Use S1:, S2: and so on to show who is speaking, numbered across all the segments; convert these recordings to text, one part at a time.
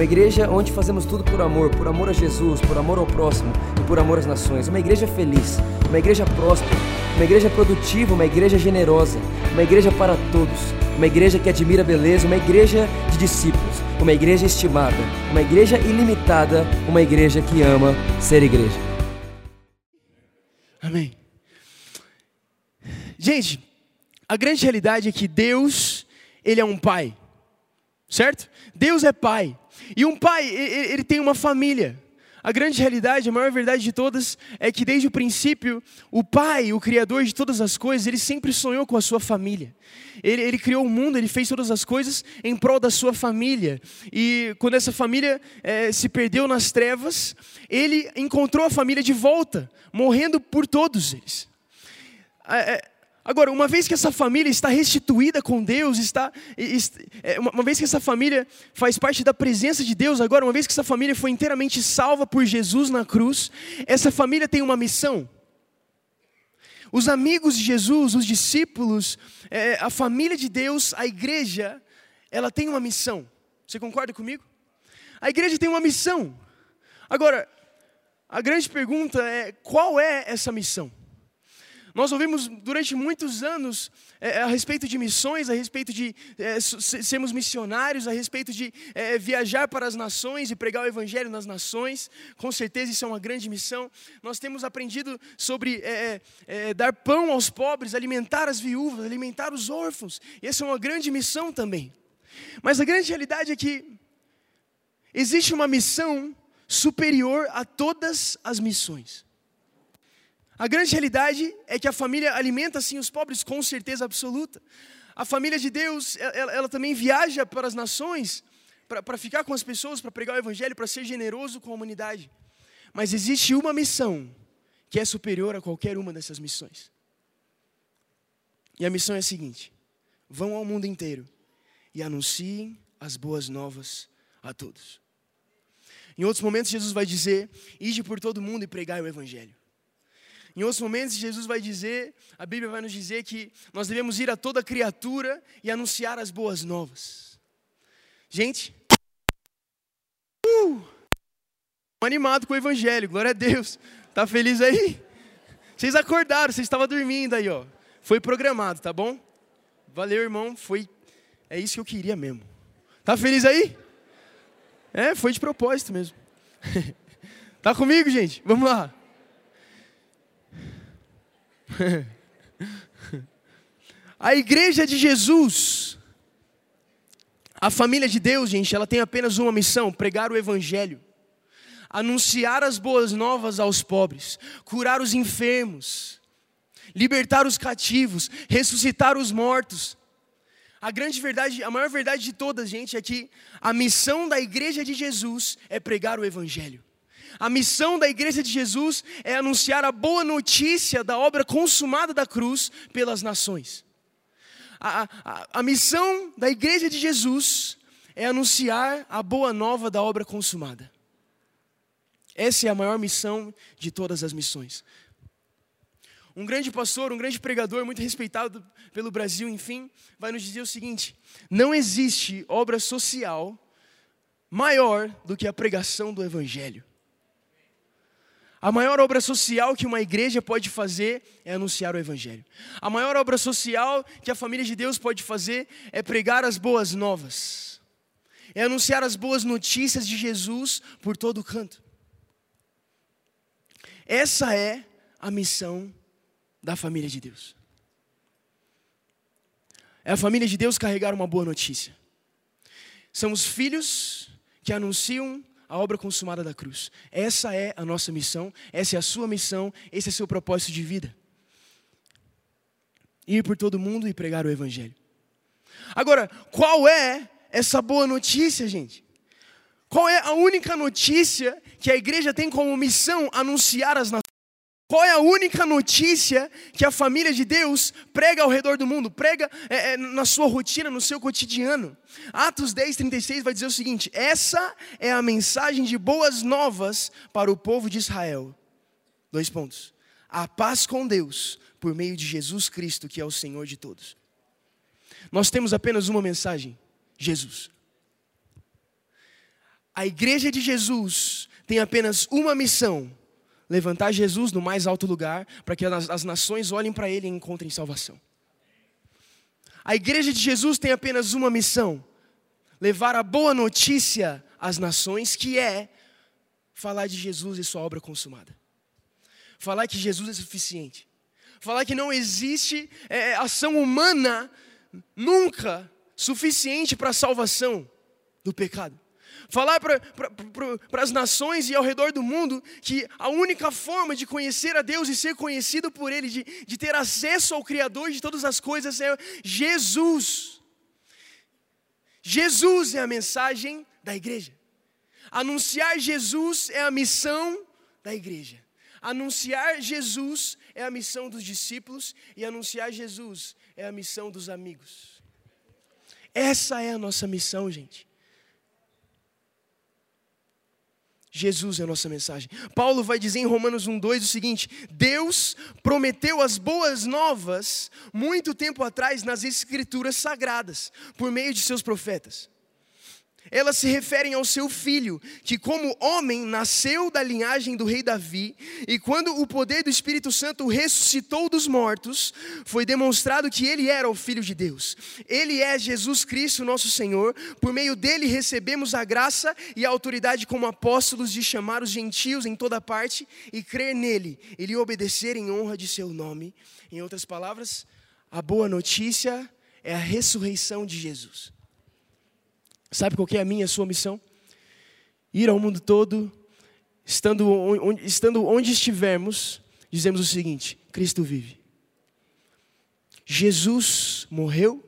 S1: uma igreja onde fazemos tudo por amor, por amor a Jesus, por amor ao próximo e por amor às nações. Uma igreja feliz, uma igreja próspera, uma igreja produtiva, uma igreja generosa, uma igreja para todos, uma igreja que admira a beleza, uma igreja de discípulos, uma igreja estimada, uma igreja ilimitada, uma igreja que ama ser igreja.
S2: Amém. Gente, a grande realidade é que Deus, Ele é um pai, certo? Deus é pai. E um pai, ele tem uma família. A grande realidade, a maior verdade de todas, é que desde o princípio, o Pai, o Criador de todas as coisas, ele sempre sonhou com a sua família. Ele, ele criou o mundo, ele fez todas as coisas em prol da sua família. E quando essa família é, se perdeu nas trevas, ele encontrou a família de volta, morrendo por todos eles. É, Agora, uma vez que essa família está restituída com Deus, está, é, uma vez que essa família faz parte da presença de Deus, agora, uma vez que essa família foi inteiramente salva por Jesus na cruz, essa família tem uma missão. Os amigos de Jesus, os discípulos, é, a família de Deus, a igreja, ela tem uma missão. Você concorda comigo? A igreja tem uma missão. Agora, a grande pergunta é: qual é essa missão? Nós ouvimos durante muitos anos é, é, a respeito de missões, a respeito de é, sermos missionários, a respeito de é, viajar para as nações e pregar o Evangelho nas nações. Com certeza isso é uma grande missão. Nós temos aprendido sobre é, é, dar pão aos pobres, alimentar as viúvas, alimentar os órfãos. E essa é uma grande missão também. Mas a grande realidade é que existe uma missão superior a todas as missões. A grande realidade é que a família alimenta sim os pobres com certeza absoluta. A família de Deus, ela, ela também viaja para as nações para ficar com as pessoas, para pregar o evangelho, para ser generoso com a humanidade. Mas existe uma missão que é superior a qualquer uma dessas missões. E a missão é a seguinte: vão ao mundo inteiro e anunciem as boas novas a todos. Em outros momentos, Jesus vai dizer: ide por todo mundo e pregai o evangelho. Em outros momentos, Jesus vai dizer, a Bíblia vai nos dizer que nós devemos ir a toda criatura e anunciar as boas novas. Gente, uh, animado com o Evangelho, glória a Deus. Tá feliz aí? Vocês acordaram, vocês estavam dormindo aí, ó. Foi programado, tá bom? Valeu, irmão. Foi, é isso que eu queria mesmo. Tá feliz aí? É, foi de propósito mesmo. tá comigo, gente? Vamos lá. a igreja de Jesus, a família de Deus, gente, ela tem apenas uma missão: pregar o evangelho, anunciar as boas novas aos pobres, curar os enfermos, libertar os cativos, ressuscitar os mortos. A grande verdade, a maior verdade de todas, gente, é que a missão da igreja de Jesus é pregar o evangelho. A missão da igreja de Jesus é anunciar a boa notícia da obra consumada da cruz pelas nações. A, a, a missão da igreja de Jesus é anunciar a boa nova da obra consumada. Essa é a maior missão de todas as missões. Um grande pastor, um grande pregador, muito respeitado pelo Brasil, enfim, vai nos dizer o seguinte: não existe obra social maior do que a pregação do Evangelho. A maior obra social que uma igreja pode fazer é anunciar o Evangelho. A maior obra social que a família de Deus pode fazer é pregar as boas novas, é anunciar as boas notícias de Jesus por todo canto. Essa é a missão da família de Deus. É a família de Deus carregar uma boa notícia. São os filhos que anunciam a obra consumada da cruz. Essa é a nossa missão, essa é a sua missão, esse é o seu propósito de vida. Ir por todo mundo e pregar o Evangelho. Agora, qual é essa boa notícia, gente? Qual é a única notícia que a igreja tem como missão anunciar as nações? Qual é a única notícia que a família de Deus prega ao redor do mundo, prega é, é, na sua rotina, no seu cotidiano? Atos 10, 36 vai dizer o seguinte: essa é a mensagem de boas novas para o povo de Israel. Dois pontos. A paz com Deus por meio de Jesus Cristo, que é o Senhor de todos. Nós temos apenas uma mensagem: Jesus. A igreja de Jesus tem apenas uma missão levantar Jesus no mais alto lugar, para que as, nações olhem para Ele e encontrem salvação. A igreja de Jesus tem apenas uma missão: levar a boa notícia às nações, que é falar de Jesus e sua obra consumada. Falar que Jesus é suficiente. Falar que não existe é, ação humana nunca suficiente para a salvação do pecado falar para as nações e ao redor do mundo que a única forma de conhecer a Deus e ser conhecido por Ele, de, de ter acesso ao Criador de todas as coisas, é Jesus. Jesus é a mensagem da igreja. Anunciar Jesus é a missão da igreja. Anunciar Jesus é a missão dos discípulos e anunciar Jesus é a missão dos amigos. Essa é a nossa missão, gente. Jesus é a nossa mensagem. Paulo vai dizer em Romanos 1,2 o seguinte: Deus prometeu as boas novas muito tempo atrás nas Escrituras sagradas, por meio de seus profetas. Elas se referem ao seu filho, que, como homem, nasceu da linhagem do rei Davi, e quando o poder do Espírito Santo ressuscitou dos mortos, foi demonstrado que ele era o filho de Deus. Ele é Jesus Cristo, nosso Senhor, por meio dele recebemos a graça e a autoridade como apóstolos de chamar os gentios em toda parte e crer nele e lhe obedecer em honra de seu nome. Em outras palavras, a boa notícia é a ressurreição de Jesus. Sabe qual é a minha a sua missão? Ir ao mundo todo, estando onde, estando onde estivermos, dizemos o seguinte: Cristo vive. Jesus morreu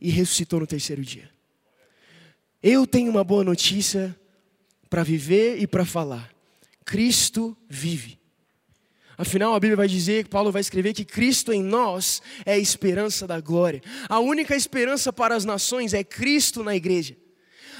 S2: e ressuscitou no terceiro dia. Eu tenho uma boa notícia para viver e para falar. Cristo vive. Afinal, a Bíblia vai dizer, Paulo vai escrever que Cristo em nós é a esperança da glória. A única esperança para as nações é Cristo na igreja.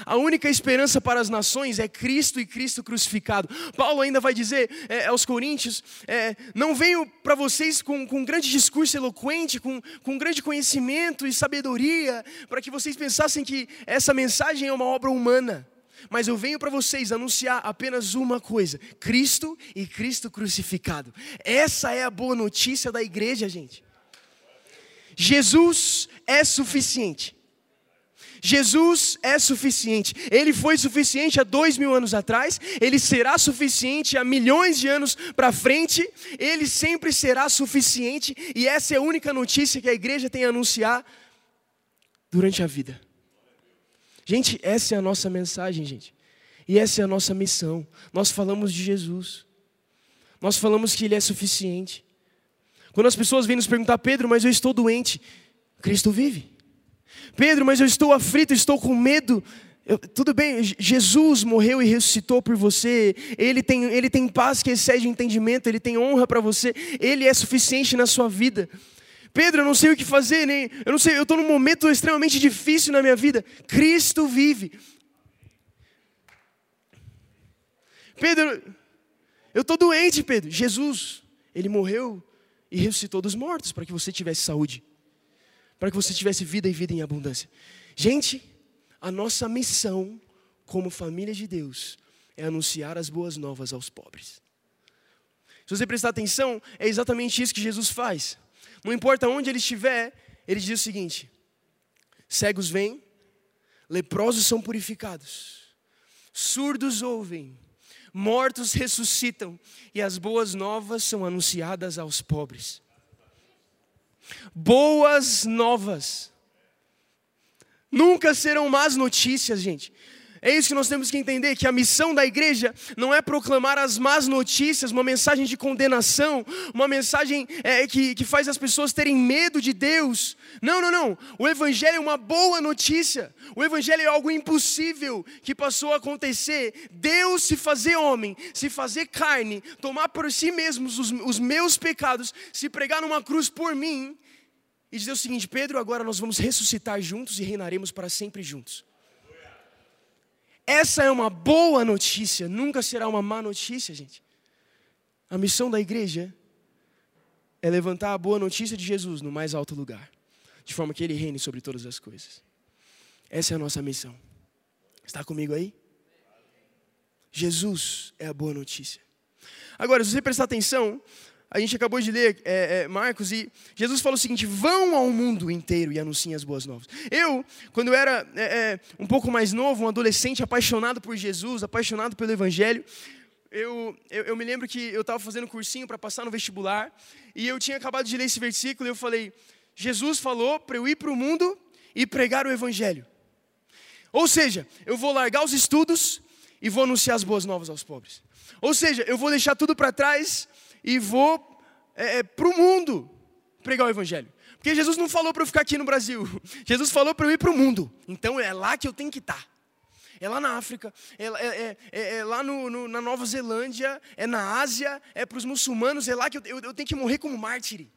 S2: A única esperança para as nações é Cristo e Cristo crucificado. Paulo ainda vai dizer é, aos Coríntios: é, Não venho para vocês com, com um grande discurso eloquente, com, com grande conhecimento e sabedoria, para que vocês pensassem que essa mensagem é uma obra humana. Mas eu venho para vocês anunciar apenas uma coisa: Cristo e Cristo crucificado. Essa é a boa notícia da igreja, gente. Jesus é suficiente. Jesus é suficiente. Ele foi suficiente há dois mil anos atrás, ele será suficiente há milhões de anos para frente, ele sempre será suficiente, e essa é a única notícia que a igreja tem a anunciar durante a vida. Gente, essa é a nossa mensagem, gente. E essa é a nossa missão. Nós falamos de Jesus. Nós falamos que Ele é suficiente. Quando as pessoas vêm nos perguntar, Pedro, mas eu estou doente, Cristo vive. Pedro, mas eu estou aflito, estou com medo. Eu, tudo bem, Jesus morreu e ressuscitou por você. Ele tem, ele tem paz que excede entendimento, ele tem honra para você. Ele é suficiente na sua vida. Pedro, eu não sei o que fazer, nem eu não sei, eu estou num momento extremamente difícil na minha vida. Cristo vive. Pedro, eu estou doente, Pedro. Jesus, ele morreu e ressuscitou dos mortos para que você tivesse saúde para que você tivesse vida e vida em abundância. Gente, a nossa missão como família de Deus é anunciar as boas novas aos pobres. Se você prestar atenção, é exatamente isso que Jesus faz. Não importa onde ele estiver, ele diz o seguinte: cegos vêm, leprosos são purificados, surdos ouvem, mortos ressuscitam, e as boas novas são anunciadas aos pobres. Boas novas. Nunca serão más notícias, gente. É isso que nós temos que entender: que a missão da igreja não é proclamar as más notícias, uma mensagem de condenação, uma mensagem é, que, que faz as pessoas terem medo de Deus. Não, não, não. O Evangelho é uma boa notícia. O Evangelho é algo impossível que passou a acontecer. Deus se fazer homem, se fazer carne, tomar por si mesmos os, os meus pecados, se pregar numa cruz por mim e dizer o seguinte: Pedro, agora nós vamos ressuscitar juntos e reinaremos para sempre juntos. Essa é uma boa notícia, nunca será uma má notícia, gente. A missão da igreja é levantar a boa notícia de Jesus no mais alto lugar, de forma que ele reine sobre todas as coisas. Essa é a nossa missão. Está comigo aí? Jesus é a boa notícia. Agora, se você prestar atenção, a gente acabou de ler é, é, Marcos e Jesus falou o seguinte: vão ao mundo inteiro e anunciem as boas novas. Eu, quando eu era é, é, um pouco mais novo, um adolescente apaixonado por Jesus, apaixonado pelo Evangelho, eu, eu, eu me lembro que eu estava fazendo cursinho para passar no vestibular e eu tinha acabado de ler esse versículo e eu falei: Jesus falou para eu ir para o mundo e pregar o Evangelho. Ou seja, eu vou largar os estudos e vou anunciar as boas novas aos pobres. Ou seja, eu vou deixar tudo para trás e vou é, é para o mundo pregar o Evangelho. Porque Jesus não falou para eu ficar aqui no Brasil. Jesus falou para eu ir para o mundo. Então é lá que eu tenho que estar. Tá. É lá na África, é, é, é, é lá no, no, na Nova Zelândia, é na Ásia, é para os muçulmanos, é lá que eu, eu, eu tenho que morrer como mártir.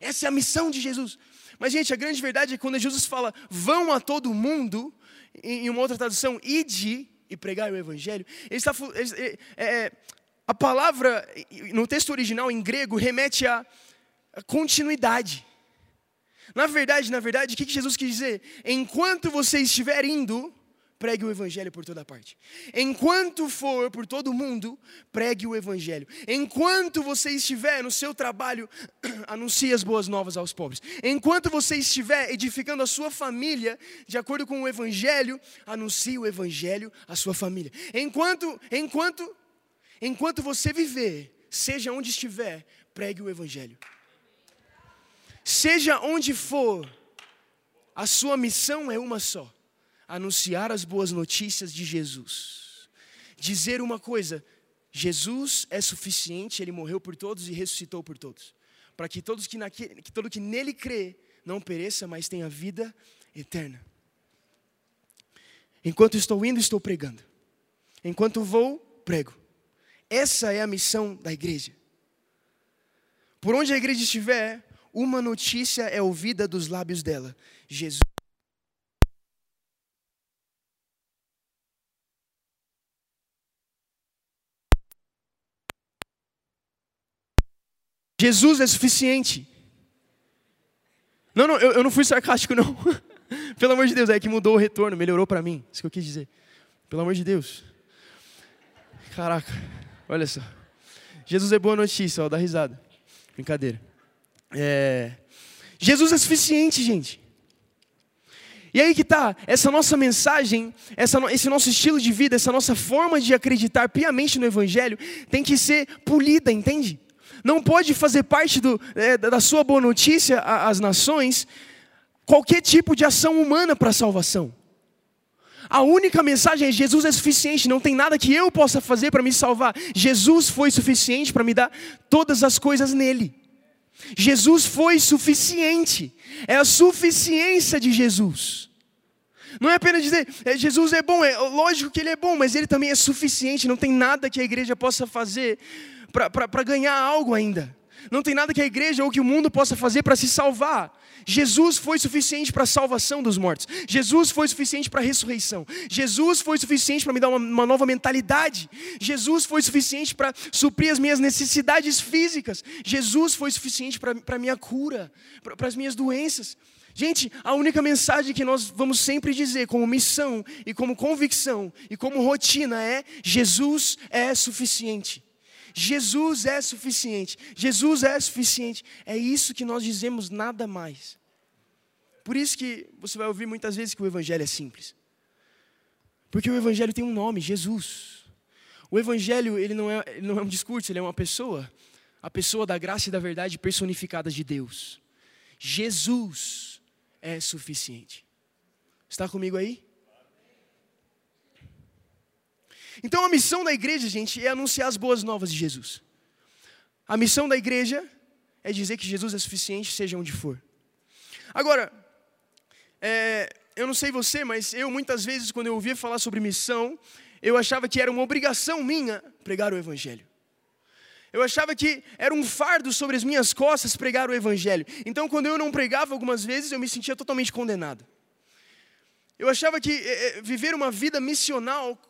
S2: Essa é a missão de Jesus. Mas, gente, a grande verdade é que quando Jesus fala, vão a todo mundo, em uma outra tradução, ide e pregar o Evangelho, ele está, é, é, a palavra, no texto original em grego, remete a continuidade. Na verdade, na verdade, o que Jesus quis dizer? Enquanto você estiver indo, pregue o evangelho por toda parte. Enquanto for por todo mundo, pregue o evangelho. Enquanto você estiver no seu trabalho, anuncie as boas novas aos pobres. Enquanto você estiver edificando a sua família, de acordo com o evangelho, anuncie o evangelho à sua família. Enquanto enquanto Enquanto você viver, seja onde estiver, pregue o Evangelho. Seja onde for, a sua missão é uma só: anunciar as boas notícias de Jesus. Dizer uma coisa: Jesus é suficiente, ele morreu por todos e ressuscitou por todos, para que todos que, naquele, que todo que nele crê não pereça, mas tenha vida eterna. Enquanto estou indo, estou pregando. Enquanto vou, prego. Essa é a missão da igreja. Por onde a igreja estiver, uma notícia é ouvida dos lábios dela: Jesus. Jesus é suficiente. Não, não, eu, eu não fui sarcástico, não. Pelo amor de Deus, é que mudou o retorno, melhorou para mim. Isso que eu quis dizer. Pelo amor de Deus. Caraca. Olha só. Jesus é boa notícia, ó, dá risada. Brincadeira. É... Jesus é suficiente, gente. E aí que tá, essa nossa mensagem, essa, esse nosso estilo de vida, essa nossa forma de acreditar piamente no Evangelho tem que ser polida, entende? Não pode fazer parte do, é, da sua boa notícia às nações qualquer tipo de ação humana para a salvação. A única mensagem é: Jesus é suficiente, não tem nada que eu possa fazer para me salvar. Jesus foi suficiente para me dar todas as coisas nele. Jesus foi suficiente, é a suficiência de Jesus. Não é apenas dizer, é, Jesus é bom, é lógico que ele é bom, mas ele também é suficiente, não tem nada que a igreja possa fazer para ganhar algo ainda. Não tem nada que a igreja ou que o mundo possa fazer para se salvar. Jesus foi suficiente para a salvação dos mortos. Jesus foi suficiente para a ressurreição. Jesus foi suficiente para me dar uma, uma nova mentalidade. Jesus foi suficiente para suprir as minhas necessidades físicas. Jesus foi suficiente para a minha cura, para as minhas doenças. Gente, a única mensagem que nós vamos sempre dizer como missão e como convicção e como rotina é: Jesus é suficiente. Jesus é suficiente. Jesus é suficiente. É isso que nós dizemos, nada mais. Por isso que você vai ouvir muitas vezes que o Evangelho é simples. Porque o Evangelho tem um nome, Jesus. O Evangelho ele não, é, ele não é um discurso, ele é uma pessoa. A pessoa da graça e da verdade personificadas de Deus. Jesus é suficiente. Está comigo aí? Então a missão da igreja, gente, é anunciar as boas novas de Jesus. A missão da igreja é dizer que Jesus é suficiente, seja onde for. Agora, é, eu não sei você, mas eu muitas vezes, quando eu ouvia falar sobre missão, eu achava que era uma obrigação minha pregar o Evangelho. Eu achava que era um fardo sobre as minhas costas pregar o Evangelho. Então, quando eu não pregava algumas vezes, eu me sentia totalmente condenado. Eu achava que é, viver uma vida missional é,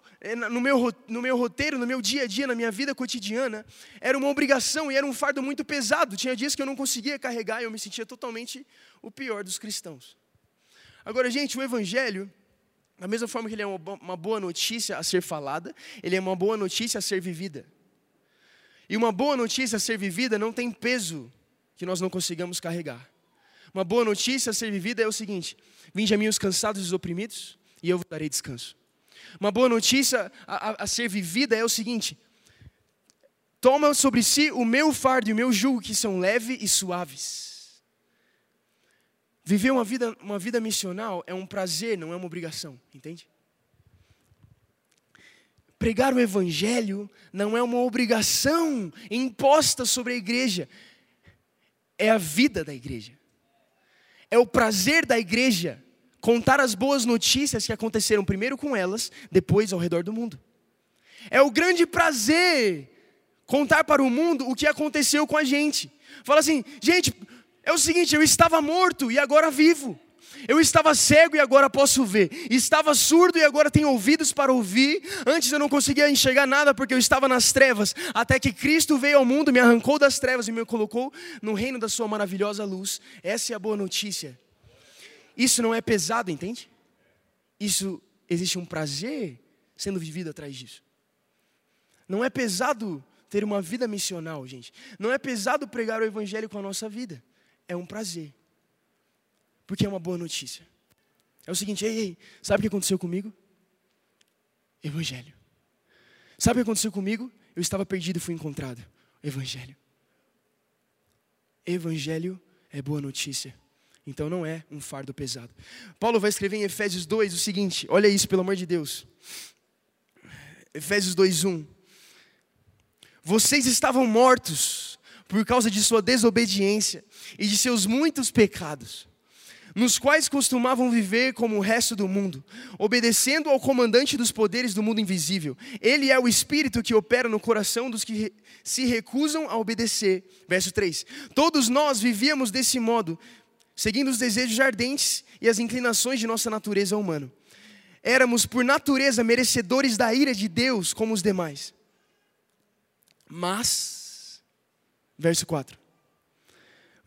S2: no meu, no meu roteiro, no meu dia a dia, na minha vida cotidiana, era uma obrigação e era um fardo muito pesado. Tinha dias que eu não conseguia carregar e eu me sentia totalmente o pior dos cristãos. Agora, gente, o Evangelho, da mesma forma que ele é uma boa notícia a ser falada, ele é uma boa notícia a ser vivida. E uma boa notícia a ser vivida não tem peso que nós não consigamos carregar. Uma boa notícia a ser vivida é o seguinte: vinde a mim os cansados e os oprimidos, e eu vos darei descanso. Uma boa notícia a, a, a ser vivida é o seguinte: toma sobre si o meu fardo e o meu jugo, que são leves e suaves. Viver uma vida, uma vida missional é um prazer, não é uma obrigação, entende? Pregar o Evangelho não é uma obrigação imposta sobre a igreja, é a vida da igreja, é o prazer da igreja contar as boas notícias que aconteceram primeiro com elas, depois ao redor do mundo. É o grande prazer contar para o mundo o que aconteceu com a gente. Fala assim, gente, é o seguinte: eu estava morto e agora vivo. Eu estava cego e agora posso ver. Estava surdo e agora tenho ouvidos para ouvir. Antes eu não conseguia enxergar nada porque eu estava nas trevas. Até que Cristo veio ao mundo, me arrancou das trevas e me colocou no reino da Sua maravilhosa luz. Essa é a boa notícia. Isso não é pesado, entende? Isso existe um prazer sendo vivido atrás disso. Não é pesado ter uma vida missional, gente. Não é pesado pregar o Evangelho com a nossa vida é um prazer. Porque é uma boa notícia. É o seguinte, ei, ei, sabe o que aconteceu comigo? Evangelho. Sabe o que aconteceu comigo? Eu estava perdido e fui encontrado. Evangelho. Evangelho é boa notícia. Então não é um fardo pesado. Paulo vai escrever em Efésios 2 o seguinte: olha isso, pelo amor de Deus. Efésios 2:1. Vocês estavam mortos por causa de sua desobediência e de seus muitos pecados, nos quais costumavam viver como o resto do mundo, obedecendo ao comandante dos poderes do mundo invisível. Ele é o espírito que opera no coração dos que se recusam a obedecer. Verso 3: Todos nós vivíamos desse modo, seguindo os desejos ardentes e as inclinações de nossa natureza humana. Éramos, por natureza, merecedores da ira de Deus como os demais. Mas, verso 4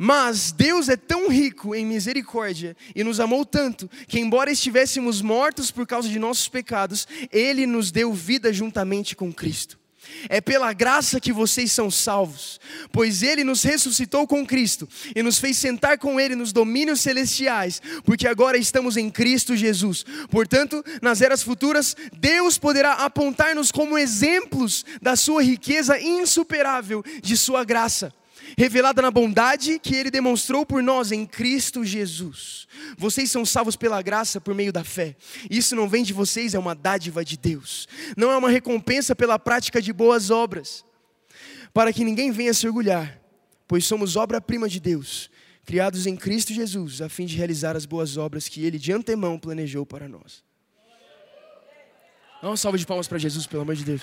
S2: mas Deus é tão rico em misericórdia e nos amou tanto que, embora estivéssemos mortos por causa de nossos pecados, Ele nos deu vida juntamente com Cristo. É pela graça que vocês são salvos, pois Ele nos ressuscitou com Cristo e nos fez sentar com Ele nos domínios celestiais, porque agora estamos em Cristo Jesus. Portanto, nas eras futuras, Deus poderá apontar-nos como exemplos da Sua riqueza insuperável, de Sua graça revelada na bondade que Ele demonstrou por nós em Cristo Jesus. Vocês são salvos pela graça por meio da fé. Isso não vem de vocês, é uma dádiva de Deus. Não é uma recompensa pela prática de boas obras, para que ninguém venha se orgulhar, pois somos obra-prima de Deus, criados em Cristo Jesus, a fim de realizar as boas obras que Ele de antemão planejou para nós. Dá uma salva de palmas para Jesus, pelo amor de Deus.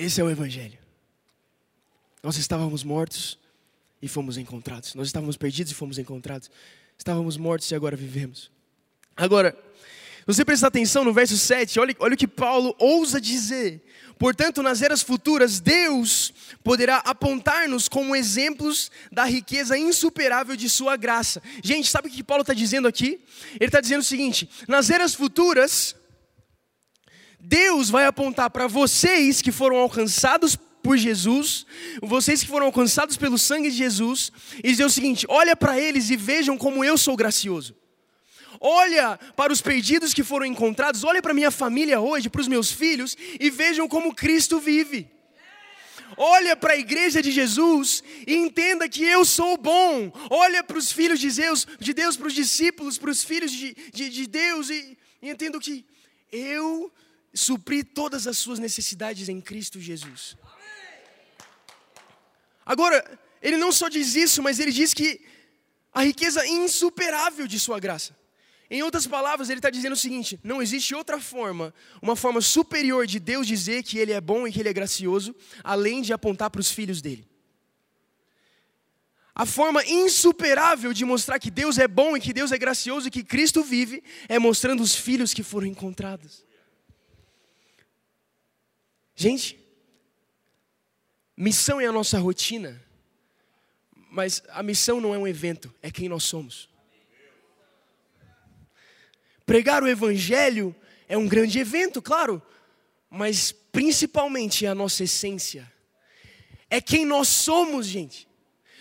S2: Esse é o Evangelho. Nós estávamos mortos e fomos encontrados. Nós estávamos perdidos e fomos encontrados. Estávamos mortos e agora vivemos. Agora, você prestar atenção no verso 7, olha, olha o que Paulo ousa dizer. Portanto, nas eras futuras, Deus poderá apontar-nos como exemplos da riqueza insuperável de Sua graça. Gente, sabe o que Paulo está dizendo aqui? Ele está dizendo o seguinte: nas eras futuras, Deus vai apontar para vocês que foram alcançados por Jesus, vocês que foram alcançados pelo sangue de Jesus, e dizer o seguinte: olha para eles e vejam como eu sou gracioso. Olha para os perdidos que foram encontrados, olha para minha família hoje, para os meus filhos e vejam como Cristo vive. olha para a igreja de Jesus e entenda que eu sou bom. Olha para os filhos de Deus, de Deus para os discípulos, para os filhos de, de, de Deus e, e entendo que eu supri todas as suas necessidades em Cristo Jesus. Agora, ele não só diz isso, mas ele diz que a riqueza insuperável de sua graça. Em outras palavras, ele está dizendo o seguinte: não existe outra forma, uma forma superior de Deus dizer que Ele é bom e que Ele é gracioso, além de apontar para os filhos dele. A forma insuperável de mostrar que Deus é bom e que Deus é gracioso e que Cristo vive é mostrando os filhos que foram encontrados. Gente, missão é a nossa rotina, mas a missão não é um evento, é quem nós somos. Pregar o Evangelho é um grande evento, claro, mas principalmente é a nossa essência. É quem nós somos, gente.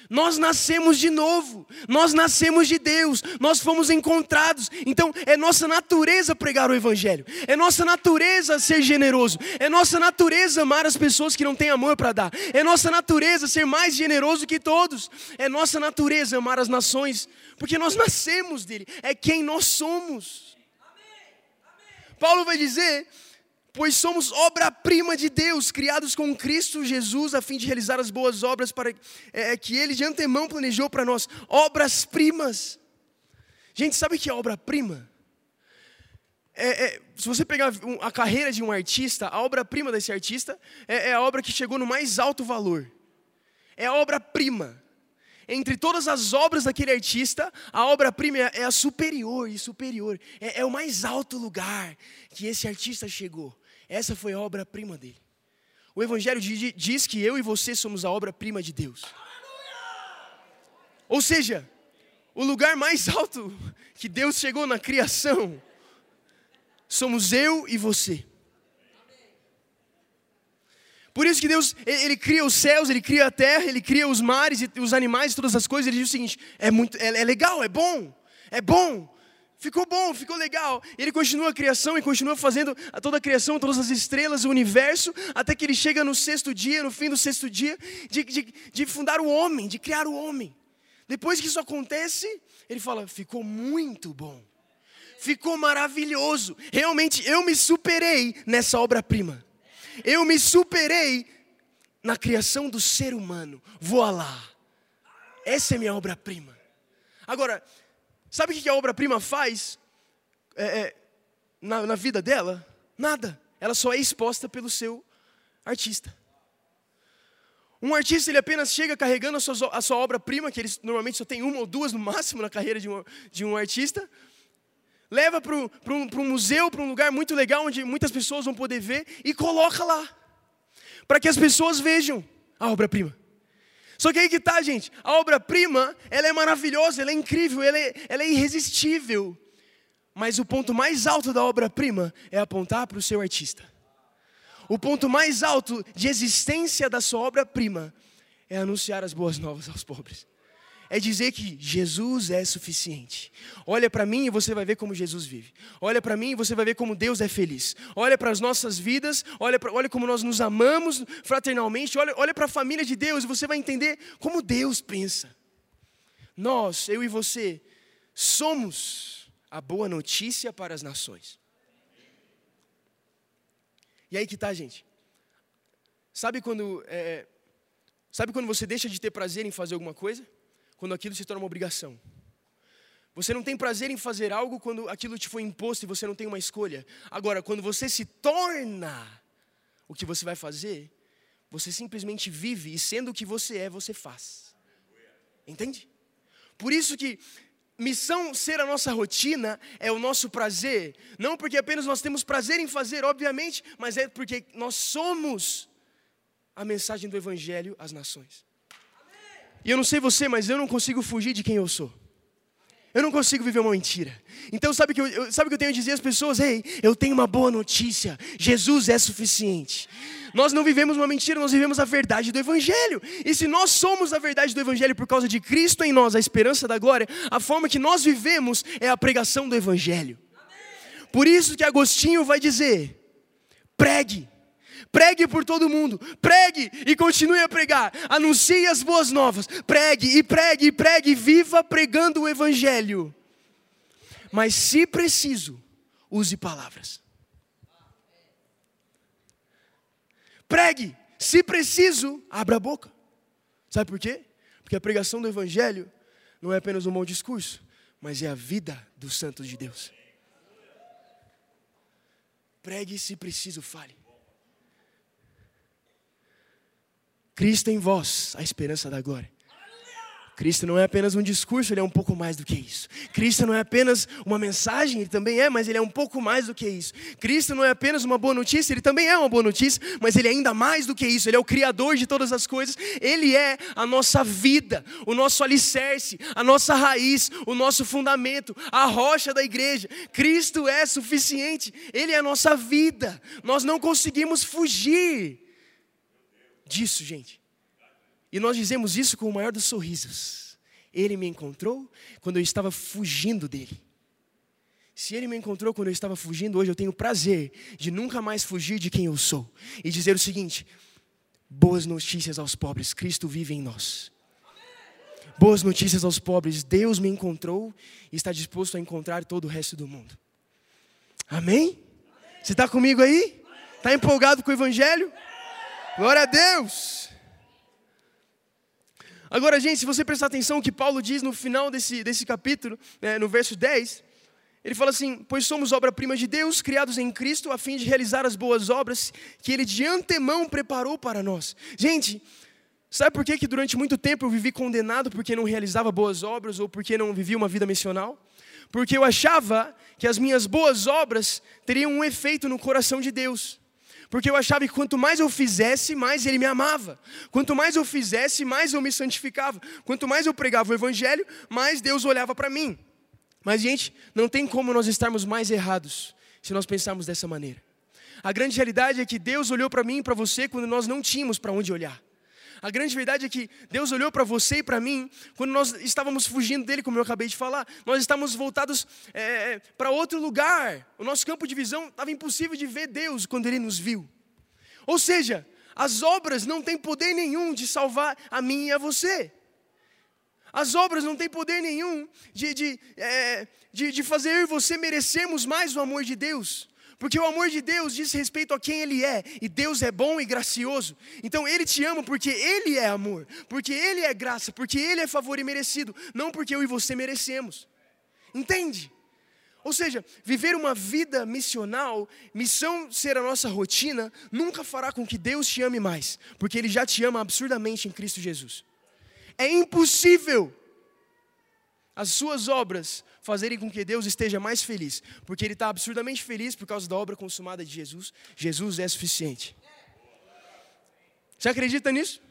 S2: Nós nascemos de novo, nós nascemos de Deus, nós fomos encontrados. Então é nossa natureza pregar o Evangelho, é nossa natureza ser generoso, é nossa natureza amar as pessoas que não têm amor para dar, é nossa natureza ser mais generoso que todos, é nossa natureza amar as nações, porque nós nascemos dele, é quem nós somos. Paulo vai dizer: Pois somos obra-prima de Deus, criados com Cristo Jesus, a fim de realizar as boas obras para, é, que Ele de antemão planejou para nós. Obras-primas. Gente, sabe o que é obra-prima? É, é, se você pegar a carreira de um artista, a obra-prima desse artista é, é a obra que chegou no mais alto valor. É a obra-prima entre todas as obras daquele artista, a obra-prima é a superior e superior. É, é, o mais alto lugar que esse artista chegou. Essa foi a obra-prima dele. O Evangelho diz que eu e você somos a obra-prima de Deus. Ou seja, o lugar mais alto que Deus chegou na criação somos eu e você. Por isso que Deus, ele, cria os céus, ele cria a terra, ele cria os mares e os animais e todas as coisas. Ele diz o seguinte: é, muito, é, é legal, é bom, é bom. Ficou bom, ficou legal. Ele continua a criação e continua fazendo toda a criação, todas as estrelas, o universo, até que ele chega no sexto dia, no fim do sexto dia, de, de, de fundar o homem, de criar o homem. Depois que isso acontece, ele fala: ficou muito bom, ficou maravilhoso. Realmente eu me superei nessa obra-prima. Eu me superei na criação do ser humano. Vou lá. Essa é minha obra-prima. Agora, sabe o que a obra-prima faz é, é, na, na vida dela? Nada. Ela só é exposta pelo seu artista. Um artista ele apenas chega carregando a sua, a sua obra-prima, que ele normalmente só tem uma ou duas no máximo na carreira de um, de um artista, leva para um, um museu, para um lugar muito legal, onde muitas pessoas vão poder ver, e coloca lá, para que as pessoas vejam a obra-prima. Só que aí que está, gente, a obra-prima, ela é maravilhosa, ela é incrível, ela é, ela é irresistível, mas o ponto mais alto da obra-prima é apontar para o seu artista. O ponto mais alto de existência da sua obra-prima é anunciar as boas novas aos pobres é dizer que Jesus é suficiente. Olha para mim e você vai ver como Jesus vive. Olha para mim e você vai ver como Deus é feliz. Olha para as nossas vidas, olha, pra, olha como nós nos amamos fraternalmente, olha, olha para a família de Deus e você vai entender como Deus pensa. Nós, eu e você, somos a boa notícia para as nações. E aí que tá, gente. Sabe quando, é, sabe quando você deixa de ter prazer em fazer alguma coisa? Quando aquilo se torna uma obrigação. Você não tem prazer em fazer algo quando aquilo te foi imposto e você não tem uma escolha. Agora, quando você se torna o que você vai fazer, você simplesmente vive e sendo o que você é, você faz. Entende? Por isso que missão ser a nossa rotina é o nosso prazer, não porque apenas nós temos prazer em fazer, obviamente, mas é porque nós somos a mensagem do evangelho às nações. E eu não sei você, mas eu não consigo fugir de quem eu sou. Eu não consigo viver uma mentira. Então, sabe o que eu, sabe que eu tenho a dizer às pessoas? Ei, eu tenho uma boa notícia. Jesus é suficiente. Nós não vivemos uma mentira, nós vivemos a verdade do Evangelho. E se nós somos a verdade do Evangelho por causa de Cristo em nós, a esperança da glória, a forma que nós vivemos é a pregação do Evangelho. Por isso que Agostinho vai dizer: pregue, Pregue por todo mundo, pregue e continue a pregar. Anuncie as boas novas, pregue e pregue e pregue, viva pregando o Evangelho. Mas se preciso, use palavras. Pregue, se preciso, abra a boca. Sabe por quê? Porque a pregação do Evangelho não é apenas um bom discurso, mas é a vida dos santos de Deus. Pregue se preciso, fale. Cristo em vós, a esperança da glória. Cristo não é apenas um discurso, ele é um pouco mais do que isso. Cristo não é apenas uma mensagem, ele também é, mas ele é um pouco mais do que isso. Cristo não é apenas uma boa notícia, ele também é uma boa notícia, mas ele é ainda mais do que isso. Ele é o Criador de todas as coisas, ele é a nossa vida, o nosso alicerce, a nossa raiz, o nosso fundamento, a rocha da igreja. Cristo é suficiente, ele é a nossa vida. Nós não conseguimos fugir disso, gente. E nós dizemos isso com o maior dos sorrisos. Ele me encontrou quando eu estava fugindo dele. Se ele me encontrou quando eu estava fugindo, hoje eu tenho prazer de nunca mais fugir de quem eu sou e dizer o seguinte: boas notícias aos pobres, Cristo vive em nós. Boas notícias aos pobres, Deus me encontrou e está disposto a encontrar todo o resto do mundo. Amém? Você está comigo aí? Está empolgado com o Evangelho? Glória a Deus! Agora, gente, se você prestar atenção o que Paulo diz no final desse, desse capítulo, né, no verso 10, ele fala assim: Pois somos obra-prima de Deus, criados em Cristo, a fim de realizar as boas obras que Ele de antemão preparou para nós. Gente, sabe por que, que durante muito tempo eu vivi condenado porque não realizava boas obras ou porque não vivia uma vida missional? Porque eu achava que as minhas boas obras teriam um efeito no coração de Deus. Porque eu achava que quanto mais eu fizesse, mais ele me amava. Quanto mais eu fizesse, mais eu me santificava. Quanto mais eu pregava o evangelho, mais Deus olhava para mim. Mas, gente, não tem como nós estarmos mais errados se nós pensarmos dessa maneira. A grande realidade é que Deus olhou para mim e para você quando nós não tínhamos para onde olhar. A grande verdade é que Deus olhou para você e para mim quando nós estávamos fugindo dele, como eu acabei de falar. Nós estávamos voltados é, para outro lugar. O nosso campo de visão estava impossível de ver Deus quando ele nos viu. Ou seja, as obras não têm poder nenhum de salvar a mim e a você. As obras não têm poder nenhum de, de, é, de, de fazer eu e você merecermos mais o amor de Deus. Porque o amor de Deus diz respeito a quem Ele é, e Deus é bom e gracioso. Então Ele te ama porque Ele é amor, porque Ele é graça, porque Ele é favor e merecido, não porque eu e você merecemos. Entende? Ou seja, viver uma vida missional, missão ser a nossa rotina, nunca fará com que Deus te ame mais, porque Ele já te ama absurdamente em Cristo Jesus. É impossível as suas obras fazerem com que Deus esteja mais feliz, porque Ele está absurdamente feliz por causa da obra consumada de Jesus. Jesus é suficiente. Você acredita nisso?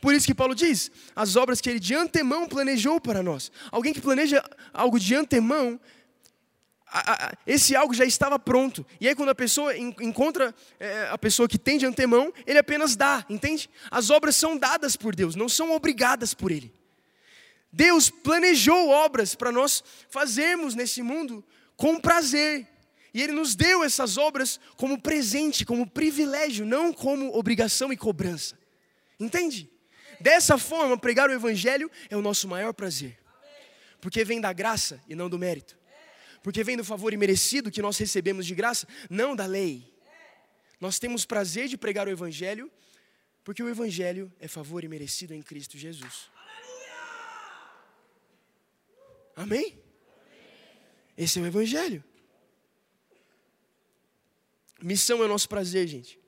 S2: Por isso que Paulo diz: as obras que ele de antemão planejou para nós. Alguém que planeja algo de antemão, esse algo já estava pronto. E aí, quando a pessoa encontra é, a pessoa que tem de antemão, ele apenas dá, entende? As obras são dadas por Deus, não são obrigadas por Ele. Deus planejou obras para nós fazermos nesse mundo com prazer. E Ele nos deu essas obras como presente, como privilégio, não como obrigação e cobrança. Entende? Dessa forma, pregar o Evangelho é o nosso maior prazer. Porque vem da graça e não do mérito. Porque vem do favor imerecido que nós recebemos de graça, não da lei. Nós temos prazer de pregar o Evangelho, porque o Evangelho é favor imerecido em Cristo Jesus. Amém? Esse é o Evangelho. Missão é o nosso prazer, gente.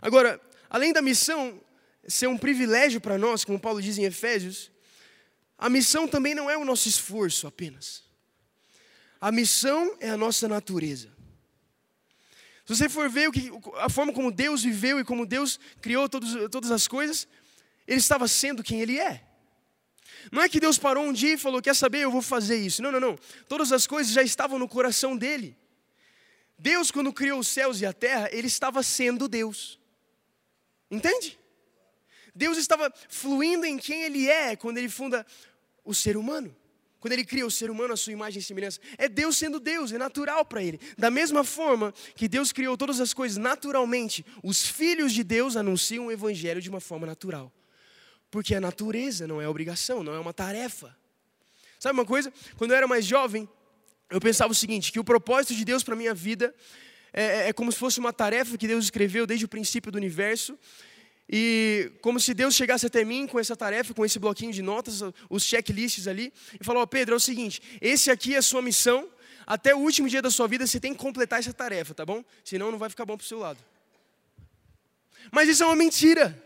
S2: Agora, além da missão ser um privilégio para nós, como Paulo diz em Efésios, a missão também não é o nosso esforço apenas. A missão é a nossa natureza. Se você for ver que, a forma como Deus viveu e como Deus criou todos, todas as coisas, Ele estava sendo quem Ele é. Não é que Deus parou um dia e falou: Quer saber, eu vou fazer isso. Não, não, não. Todas as coisas já estavam no coração dele. Deus, quando criou os céus e a terra, ele estava sendo Deus. Entende? Deus estava fluindo em quem ele é quando ele funda o ser humano, quando ele cria o ser humano à sua imagem e semelhança, é Deus sendo Deus, é natural para ele. Da mesma forma que Deus criou todas as coisas naturalmente, os filhos de Deus anunciam o evangelho de uma forma natural. Porque a natureza não é obrigação, não é uma tarefa. Sabe uma coisa? Quando eu era mais jovem, eu pensava o seguinte: que o propósito de Deus para minha vida é, é, é como se fosse uma tarefa que Deus escreveu desde o princípio do universo e como se Deus chegasse até mim com essa tarefa, com esse bloquinho de notas, os checklists ali, e falou: oh, Pedro, é o seguinte, esse aqui é a sua missão, até o último dia da sua vida você tem que completar essa tarefa, tá bom? Senão não vai ficar bom para o seu lado. Mas isso é uma mentira.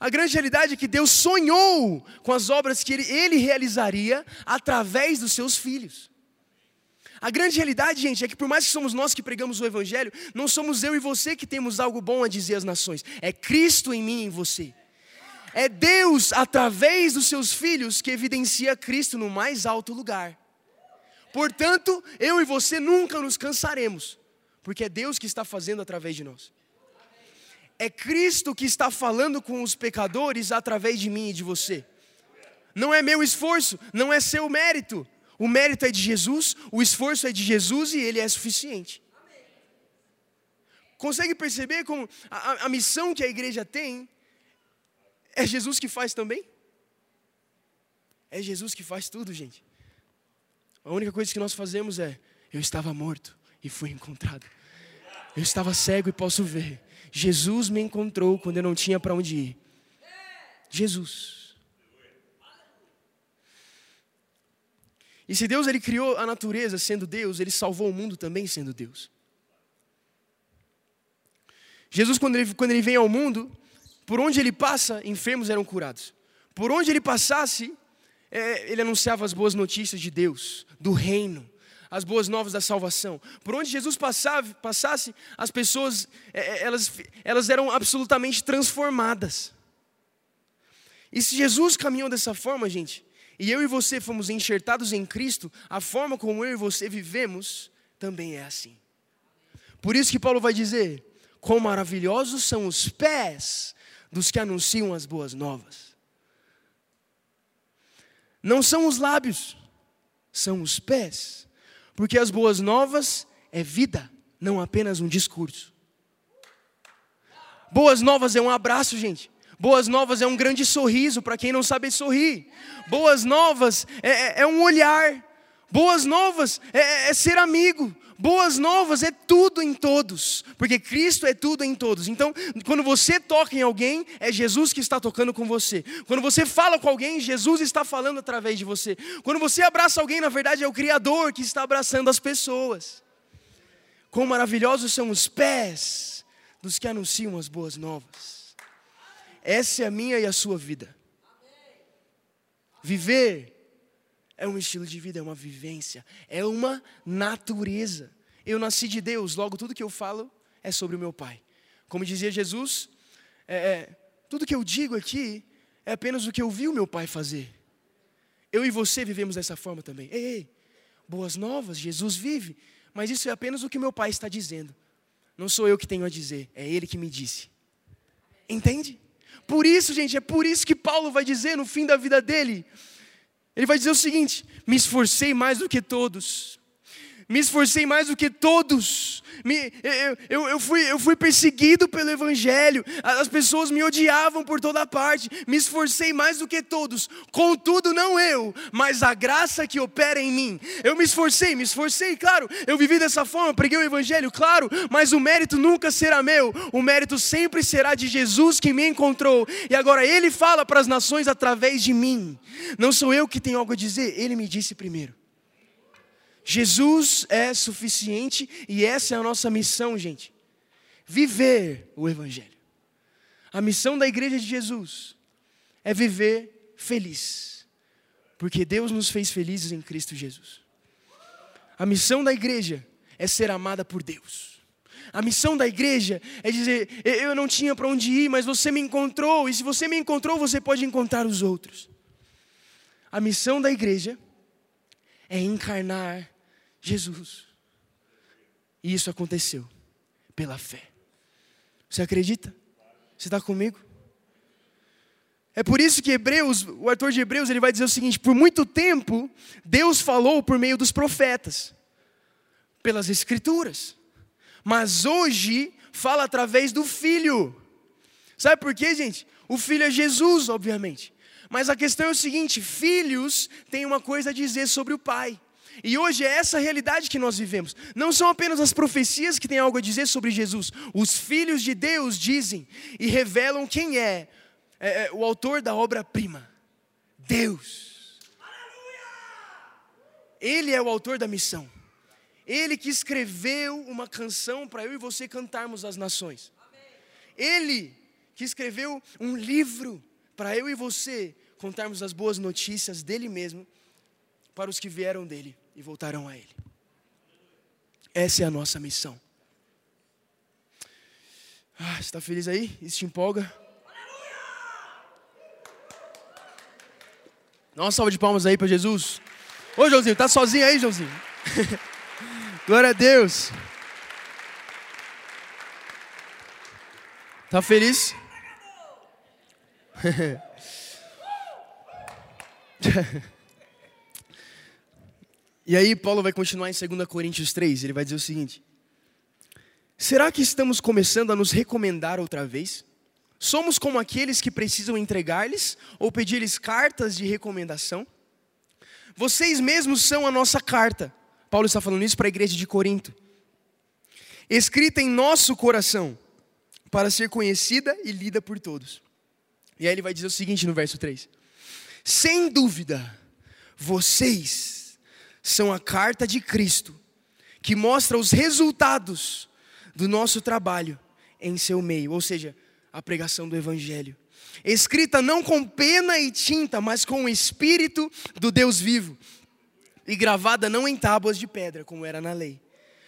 S2: A grande realidade é que Deus sonhou com as obras que ele, ele realizaria através dos seus filhos. A grande realidade, gente, é que por mais que somos nós que pregamos o Evangelho, não somos eu e você que temos algo bom a dizer às nações. É Cristo em mim e em você. É Deus, através dos seus filhos, que evidencia Cristo no mais alto lugar. Portanto, eu e você nunca nos cansaremos, porque é Deus que está fazendo através de nós. É Cristo que está falando com os pecadores através de mim e de você. Não é meu esforço, não é seu mérito, o mérito é de Jesus, o esforço é de Jesus e ele é suficiente. Consegue perceber como a, a, missão que a igreja tem é Jesus que faz também? É Jesus que faz tudo, gente. A única coisa que nós fazemos é: eu estava morto e fui encontrado. Eu estava cego e posso ver. Jesus me encontrou quando eu não tinha para onde ir. Jesus. E se Deus ele criou a natureza sendo Deus, ele salvou o mundo também sendo Deus. Jesus, quando ele, quando ele vem ao mundo, por onde ele passa, enfermos eram curados. Por onde ele passasse, é, ele anunciava as boas notícias de Deus, do reino, as boas novas da salvação. Por onde Jesus passava, passasse, as pessoas é, é elas, elas eram absolutamente transformadas. E se Jesus caminhou dessa forma, gente, e eu e você fomos enxertados em Cristo, a forma como eu e você vivemos também é assim. Por isso que Paulo vai dizer: quão maravilhosos são os pés dos que anunciam as boas novas. Não são os lábios, são os pés, porque as boas novas é vida, não apenas um discurso. Boas novas é um abraço, gente. Boas novas é um grande sorriso para quem não sabe sorrir. Boas novas é, é, é um olhar. Boas novas é, é, é ser amigo. Boas novas é tudo em todos, porque Cristo é tudo em todos. Então, quando você toca em alguém, é Jesus que está tocando com você. Quando você fala com alguém, Jesus está falando através de você. Quando você abraça alguém, na verdade é o Criador que está abraçando as pessoas. Quão maravilhosos são os pés dos que anunciam as boas novas. Essa é a minha e a sua vida. Viver é um estilo de vida, é uma vivência, é uma natureza. Eu nasci de Deus, logo tudo que eu falo é sobre o meu Pai. Como dizia Jesus, é, é, tudo que eu digo aqui é apenas o que eu vi o meu Pai fazer. Eu e você vivemos dessa forma também. Ei, ei, boas novas, Jesus vive, mas isso é apenas o que meu Pai está dizendo. Não sou eu que tenho a dizer, é Ele que me disse. Entende? Por isso, gente, é por isso que Paulo vai dizer no fim da vida dele. Ele vai dizer o seguinte: me esforcei mais do que todos, me esforcei mais do que todos. Me, eu, eu, eu, fui, eu fui perseguido pelo Evangelho, as pessoas me odiavam por toda parte, me esforcei mais do que todos, contudo, não eu, mas a graça que opera em mim. Eu me esforcei, me esforcei, claro, eu vivi dessa forma, preguei o Evangelho, claro, mas o mérito nunca será meu, o mérito sempre será de Jesus que me encontrou, e agora Ele fala para as nações através de mim, não sou eu que tenho algo a dizer, Ele me disse primeiro. Jesus é suficiente e essa é a nossa missão, gente. Viver o Evangelho. A missão da igreja de Jesus é viver feliz, porque Deus nos fez felizes em Cristo Jesus. A missão da igreja é ser amada por Deus. A missão da igreja é dizer: eu não tinha para onde ir, mas você me encontrou, e se você me encontrou, você pode encontrar os outros. A missão da igreja é encarnar Jesus. E isso aconteceu pela fé. Você acredita? Você está comigo? É por isso que Hebreus, o autor de Hebreus, ele vai dizer o seguinte: por muito tempo Deus falou por meio dos profetas, pelas escrituras. Mas hoje fala através do filho. Sabe por quê, gente? O filho é Jesus, obviamente. Mas a questão é o seguinte: filhos têm uma coisa a dizer sobre o pai. E hoje é essa realidade que nós vivemos. Não são apenas as profecias que têm algo a dizer sobre Jesus. Os filhos de Deus dizem e revelam quem é, é, é o autor da obra-prima: Deus. Ele é o autor da missão. Ele que escreveu uma canção para eu e você cantarmos às nações. Ele que escreveu um livro para eu e você contarmos as boas notícias dele mesmo para os que vieram dele e voltarão a ele. Essa é a nossa missão. Ah, está feliz aí? Isso te empolga? Dá uma salva de palmas aí para Jesus. Ô Joãozinho, tá sozinho aí, Joãozinho? Glória a Deus. Tá feliz? e aí, Paulo vai continuar em 2 Coríntios 3. Ele vai dizer o seguinte: Será que estamos começando a nos recomendar outra vez? Somos como aqueles que precisam entregar-lhes ou pedir-lhes cartas de recomendação? Vocês mesmos são a nossa carta. Paulo está falando isso para a igreja de Corinto. Escrita em nosso coração, para ser conhecida e lida por todos. E aí ele vai dizer o seguinte no verso 3: Sem dúvida, vocês são a carta de Cristo, que mostra os resultados do nosso trabalho em seu meio, ou seja, a pregação do Evangelho. Escrita não com pena e tinta, mas com o Espírito do Deus vivo, e gravada não em tábuas de pedra, como era na lei,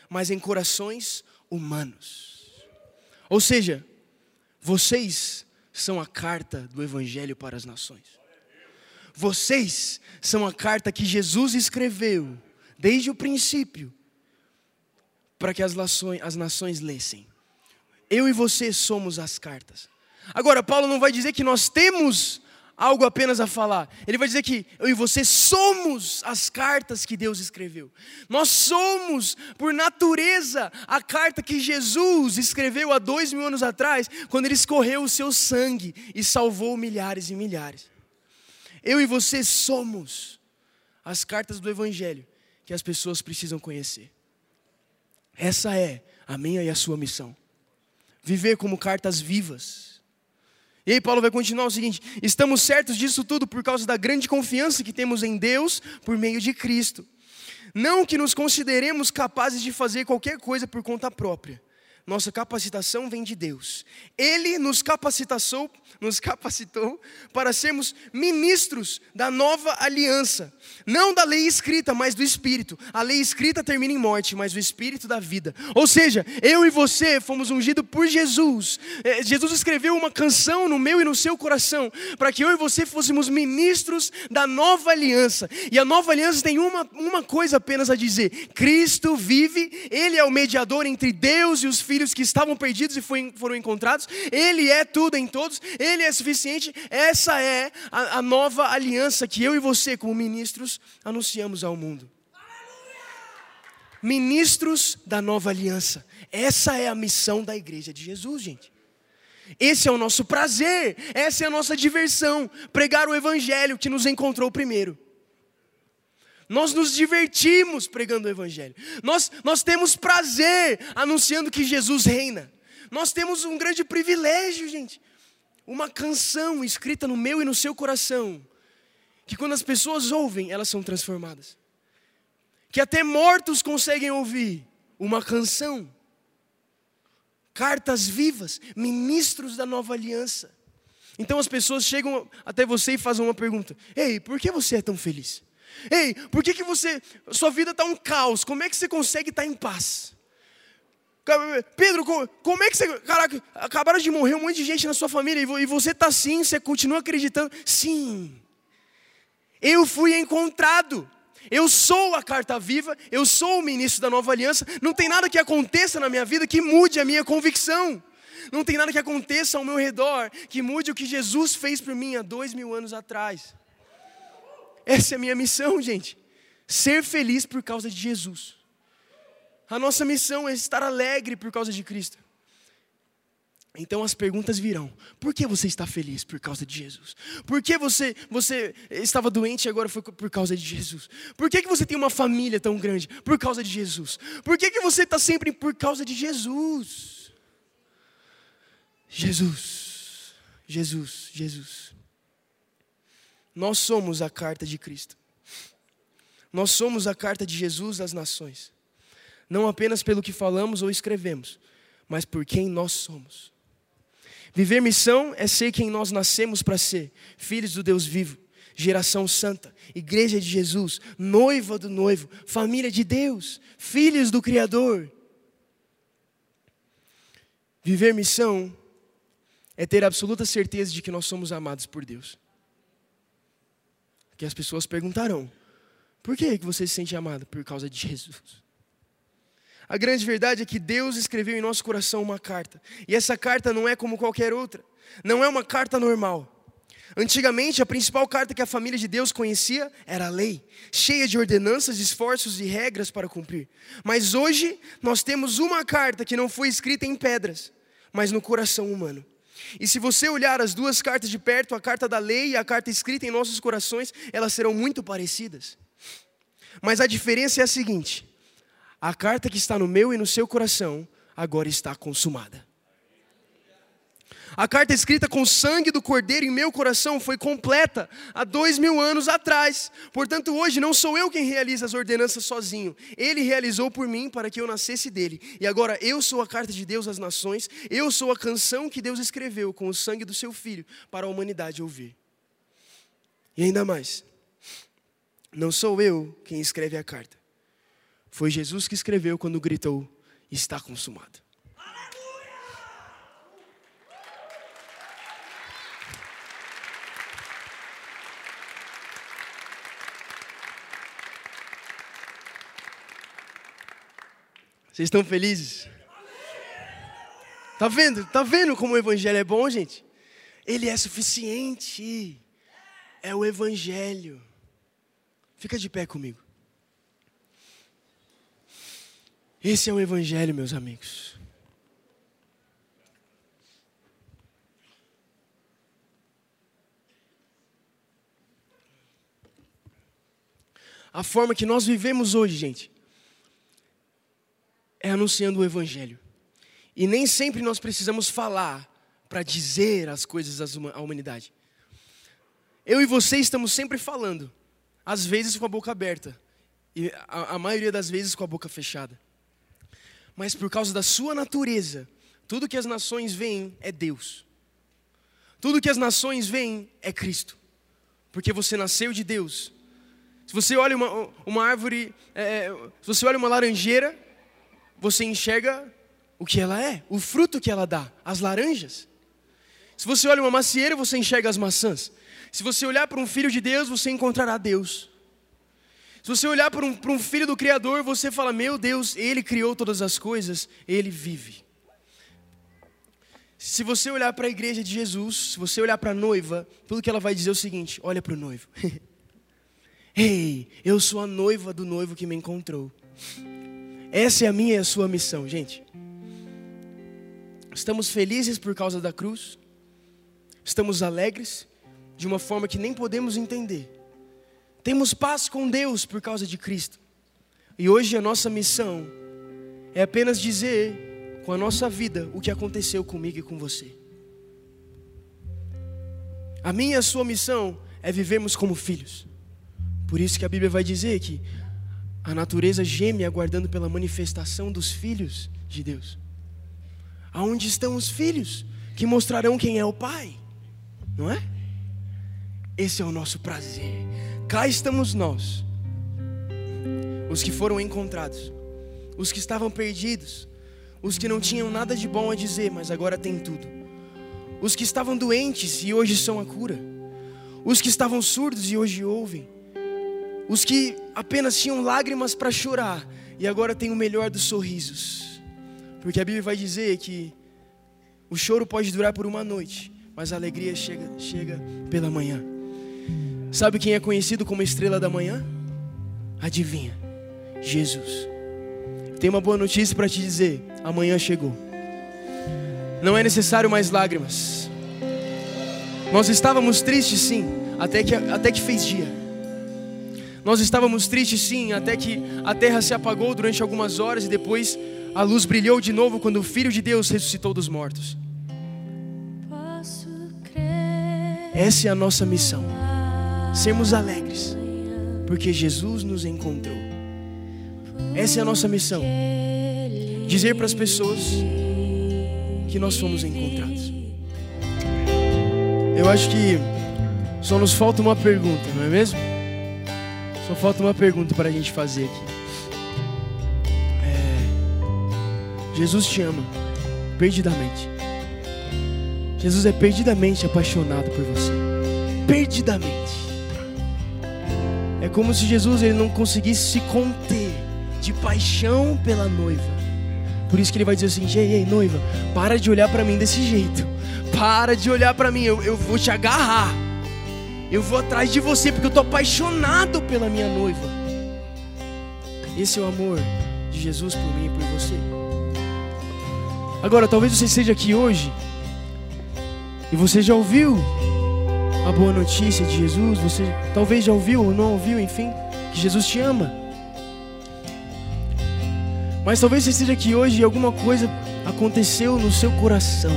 S2: mas em corações humanos. Ou seja, vocês são a carta do Evangelho para as nações. Vocês são a carta que Jesus escreveu desde o princípio para que as nações, as nações lessem. Eu e você somos as cartas. Agora, Paulo não vai dizer que nós temos algo apenas a falar. Ele vai dizer que eu e você somos as cartas que Deus escreveu. Nós somos, por natureza, a carta que Jesus escreveu há dois mil anos atrás, quando ele escorreu o seu sangue e salvou milhares e milhares. Eu e você somos as cartas do Evangelho que as pessoas precisam conhecer. Essa é a minha e a sua missão. Viver como cartas vivas e aí Paulo vai continuar o seguinte: estamos certos disso tudo por causa da grande confiança que temos em Deus por meio de Cristo. Não que nos consideremos capazes de fazer qualquer coisa por conta própria nossa capacitação vem de Deus. Ele nos capacitou, nos capacitou para sermos ministros da nova aliança, não da lei escrita, mas do espírito. A lei escrita termina em morte, mas o espírito da vida. Ou seja, eu e você fomos ungidos por Jesus. É, Jesus escreveu uma canção no meu e no seu coração para que eu e você fôssemos ministros da nova aliança. E a nova aliança tem uma, uma coisa apenas a dizer: Cristo vive, ele é o mediador entre Deus e os filhos filhos que estavam perdidos e foram encontrados. Ele é tudo em todos, Ele é suficiente. Essa é a, a nova aliança que eu e você, como ministros, anunciamos ao mundo. Ministros da nova aliança. Essa é a missão da igreja de Jesus, gente. Esse é o nosso prazer, essa é a nossa diversão, pregar o evangelho que nos encontrou primeiro. Nós nos divertimos pregando o Evangelho. Nós, nós temos prazer anunciando que Jesus reina. Nós temos um grande privilégio, gente. Uma canção escrita no meu e no seu coração. Que quando as pessoas ouvem, elas são transformadas. Que até mortos conseguem ouvir uma canção. Cartas vivas, ministros da nova aliança. Então as pessoas chegam até você e fazem uma pergunta: Ei, por que você é tão feliz? Ei, por que, que você, sua vida está um caos? Como é que você consegue estar tá em paz? Pedro, como é que você. Caraca, acabaram de morrer um monte de gente na sua família e você está assim, você continua acreditando? Sim. Eu fui encontrado. Eu sou a carta viva, eu sou o ministro da nova aliança. Não tem nada que aconteça na minha vida que mude a minha convicção. Não tem nada que aconteça ao meu redor que mude o que Jesus fez por mim há dois mil anos atrás. Essa é a minha missão, gente. Ser feliz por causa de Jesus. A nossa missão é estar alegre por causa de Cristo. Então as perguntas virão: por que você está feliz por causa de Jesus? Por que você, você estava doente e agora foi por causa de Jesus? Por que, que você tem uma família tão grande? Por causa de Jesus. Por que, que você está sempre por causa de Jesus? Jesus, Jesus, Jesus. Nós somos a carta de Cristo. Nós somos a carta de Jesus às nações. Não apenas pelo que falamos ou escrevemos, mas por quem nós somos. Viver missão é ser quem nós nascemos para ser, filhos do Deus vivo, geração santa, igreja de Jesus, noiva do noivo, família de Deus, filhos do Criador. Viver missão é ter absoluta certeza de que nós somos amados por Deus. Que as pessoas perguntarão: por que você se sente amado? Por causa de Jesus. A grande verdade é que Deus escreveu em nosso coração uma carta. E essa carta não é como qualquer outra. Não é uma carta normal. Antigamente, a principal carta que a família de Deus conhecia era a lei, cheia de ordenanças, esforços e regras para cumprir. Mas hoje, nós temos uma carta que não foi escrita em pedras, mas no coração humano. E se você olhar as duas cartas de perto, a carta da lei e a carta escrita em nossos corações, elas serão muito parecidas. Mas a diferença é a seguinte: a carta que está no meu e no seu coração agora está consumada. A carta escrita com o sangue do Cordeiro em meu coração foi completa há dois mil anos atrás. Portanto, hoje não sou eu quem realiza as ordenanças sozinho. Ele realizou por mim para que eu nascesse dele. E agora eu sou a carta de Deus às nações. Eu sou a canção que Deus escreveu com o sangue do seu filho para a humanidade ouvir. E ainda mais, não sou eu quem escreve a carta. Foi Jesus que escreveu quando gritou: Está consumado. Vocês estão felizes? Tá vendo? Tá vendo como o evangelho é bom, gente? Ele é suficiente. É o evangelho. Fica de pé comigo. Esse é o Evangelho, meus amigos. A forma que nós vivemos hoje, gente, é anunciando o Evangelho. E nem sempre nós precisamos falar para dizer as coisas à humanidade. Eu e você estamos sempre falando, às vezes com a boca aberta, e a, a maioria das vezes com a boca fechada mas por causa da sua natureza, tudo que as nações veem é Deus. Tudo que as nações veem é Cristo. Porque você nasceu de Deus. Se você olha uma, uma árvore, é, se você olha uma laranjeira, você enxerga o que ela é, o fruto que ela dá, as laranjas. Se você olha uma macieira, você enxerga as maçãs. Se você olhar para um filho de Deus, você encontrará Deus. Se você olhar para um, para um filho do Criador, você fala: Meu Deus, Ele criou todas as coisas, Ele vive. Se você olhar para a igreja de Jesus, se você olhar para a noiva, tudo que ela vai dizer é o seguinte: olha para o noivo. Ei, eu sou a noiva do noivo que me encontrou. Essa é a minha e a sua missão, gente. Estamos felizes por causa da cruz, estamos alegres de uma forma que nem podemos entender. Temos paz com Deus por causa de Cristo. E hoje a nossa missão é apenas dizer com a nossa vida o que aconteceu comigo e com você. A minha e a sua missão é vivermos como filhos. Por isso que a Bíblia vai dizer que a natureza geme aguardando pela manifestação dos filhos de Deus. Aonde estão os filhos que mostrarão quem é o Pai? Não é? Esse é o nosso prazer. Cá estamos nós, os que foram encontrados, os que estavam perdidos, os que não tinham nada de bom a dizer, mas agora têm tudo, os que estavam doentes e hoje são a cura, os que estavam surdos e hoje ouvem, os que apenas tinham lágrimas para chorar e agora têm o melhor dos sorrisos, porque a Bíblia vai dizer que O choro pode durar por uma noite, mas a alegria chega, chega pela manhã. Sabe quem é conhecido como estrela da manhã? Adivinha? Jesus. Tem uma boa notícia para te dizer: amanhã chegou. Não é necessário mais lágrimas. Nós estávamos tristes, sim, até que, até que fez dia. Nós estávamos tristes, sim, até que a terra se apagou durante algumas horas e depois a luz brilhou de novo quando o Filho de Deus ressuscitou dos mortos. Essa é a nossa missão. Sermos alegres, porque Jesus nos encontrou. Essa é a nossa missão. Dizer para as pessoas que nós fomos encontrados. Eu acho que só nos falta uma pergunta, não é mesmo? Só falta uma pergunta para a gente fazer aqui. Jesus te ama perdidamente. Jesus é perdidamente apaixonado por você. Perdidamente. É como se Jesus ele não conseguisse se conter de paixão pela noiva. Por isso que ele vai dizer assim: ei, ei, noiva, para de olhar para mim desse jeito. Para de olhar para mim, eu, eu vou te agarrar. Eu vou atrás de você porque eu estou apaixonado pela minha noiva. Esse é o amor de Jesus por mim e por você. Agora, talvez você esteja aqui hoje e você já ouviu a boa notícia de Jesus, você talvez já ouviu ou não ouviu, enfim, que Jesus te ama. Mas talvez você esteja aqui hoje e alguma coisa aconteceu no seu coração.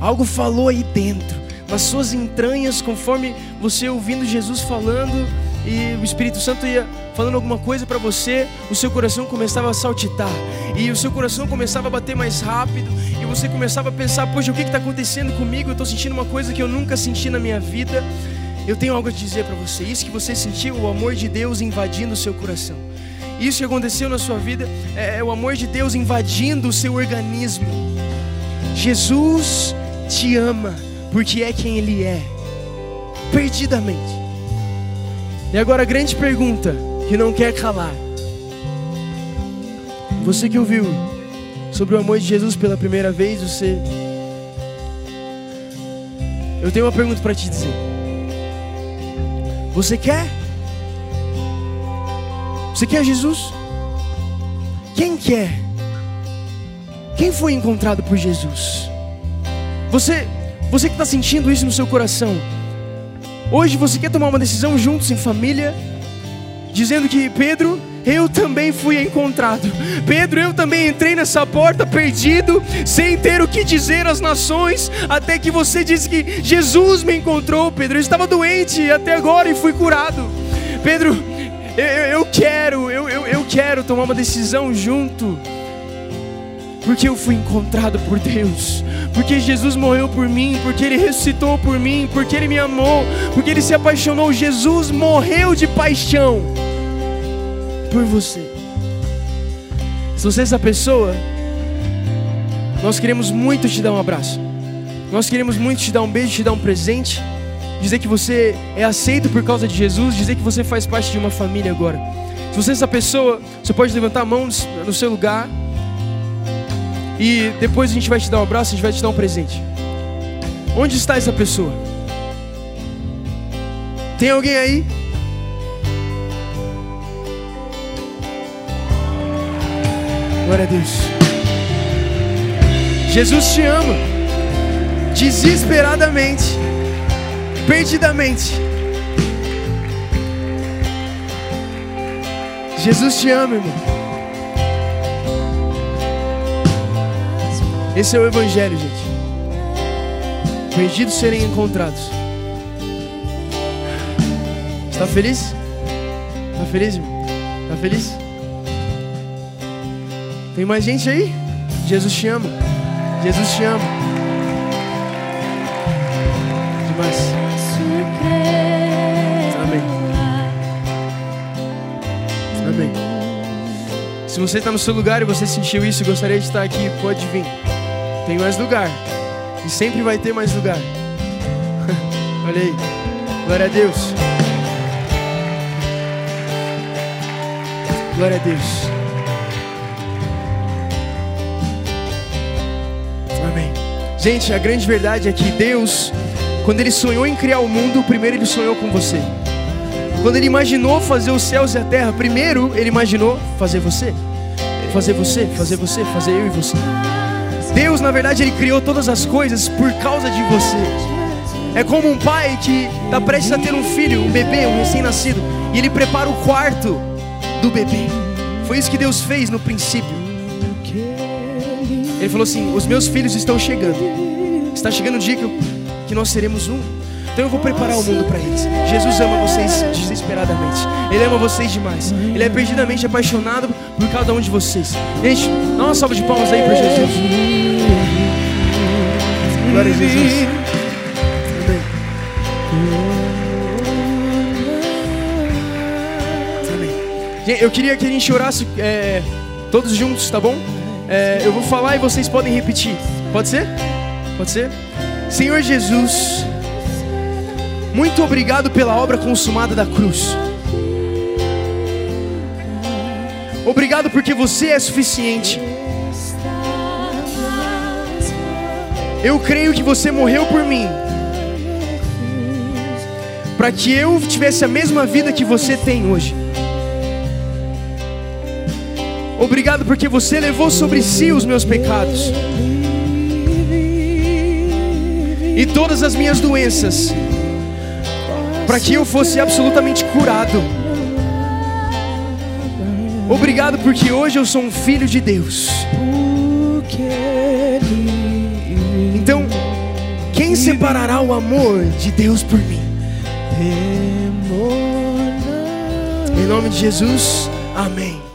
S2: Algo falou aí dentro, nas suas entranhas, conforme você ouvindo Jesus falando e o Espírito Santo ia falando alguma coisa para você, o seu coração começava a saltitar, e o seu coração começava a bater mais rápido, e você começava a pensar: poxa, o que está acontecendo comigo? Eu estou sentindo uma coisa que eu nunca senti na minha vida. Eu tenho algo a dizer para você: isso que você sentiu, o amor de Deus invadindo o seu coração. Isso que aconteceu na sua vida é, é o amor de Deus invadindo o seu organismo. Jesus te ama porque é quem Ele é, perdidamente. E agora a grande pergunta: que não quer calar. Você que ouviu sobre o amor de Jesus pela primeira vez, você. Eu tenho uma pergunta para te dizer. Você quer? Você quer Jesus? Quem quer? Quem foi encontrado por Jesus? Você, você que está sentindo isso no seu coração, hoje você quer tomar uma decisão juntos em família? dizendo que Pedro, eu também fui encontrado. Pedro, eu também entrei nessa porta perdido, sem ter o que dizer às nações, até que você disse que Jesus me encontrou. Pedro, eu estava doente até agora e fui curado. Pedro, eu, eu quero, eu, eu, eu quero tomar uma decisão junto porque eu fui encontrado por Deus, porque Jesus morreu por mim, porque Ele ressuscitou por mim, porque Ele me amou, porque Ele se apaixonou. Jesus morreu de paixão por você. Se você é essa pessoa, nós queremos muito te dar um abraço, nós queremos muito te dar um beijo, te dar um presente, dizer que você é aceito por causa de Jesus, dizer que você faz parte de uma família agora. Se você é essa pessoa, você pode levantar a mão no seu lugar. E depois a gente vai te dar um abraço, a gente vai te dar um presente. Onde está essa pessoa? Tem alguém aí? Glória a Deus. Jesus te ama desesperadamente, perdidamente. Jesus te ama, irmão. Esse é o Evangelho, gente. Perdidos serem encontrados. Está feliz? Está feliz, irmão? Está feliz? Tem mais gente aí? Jesus te ama. Jesus te ama. Demais. Amém. Amém. Se você está no seu lugar e você sentiu isso e gostaria de estar aqui, pode vir. Tem mais lugar. E sempre vai ter mais lugar. Olha aí. Glória a Deus. Glória a Deus. Amém. Gente, a grande verdade é que Deus, quando Ele sonhou em criar o mundo, primeiro Ele sonhou com você. Quando Ele imaginou fazer os céus e a terra, primeiro Ele imaginou fazer você. Fazer você, fazer você, fazer eu e você. Deus, na verdade, Ele criou todas as coisas por causa de você. É como um pai que está prestes a ter um filho, um bebê, um recém-nascido, e ele prepara o quarto do bebê. Foi isso que Deus fez no princípio. Ele falou assim: Os meus filhos estão chegando. Está chegando o dia que, eu, que nós seremos um. Então eu vou preparar o mundo para eles. Jesus ama vocês desesperadamente. Ele ama vocês demais. Ele é perdidamente apaixonado por cada um de vocês. Gente, dá uma salva de palmas aí para Jesus. Glória a Jesus. Amém. Eu queria que a gente orasse é, todos juntos, tá bom? É, eu vou falar e vocês podem repetir. Pode ser? Pode ser? Senhor Jesus, muito obrigado pela obra consumada da cruz. Obrigado porque você é suficiente. Eu creio que você morreu por mim. Para que eu tivesse a mesma vida que você tem hoje. Obrigado porque você levou sobre si os meus pecados. E todas as minhas doenças. Para que eu fosse absolutamente curado. Obrigado porque hoje eu sou um filho de Deus. Então, quem separará o amor de Deus por mim? Em nome de Jesus, amém.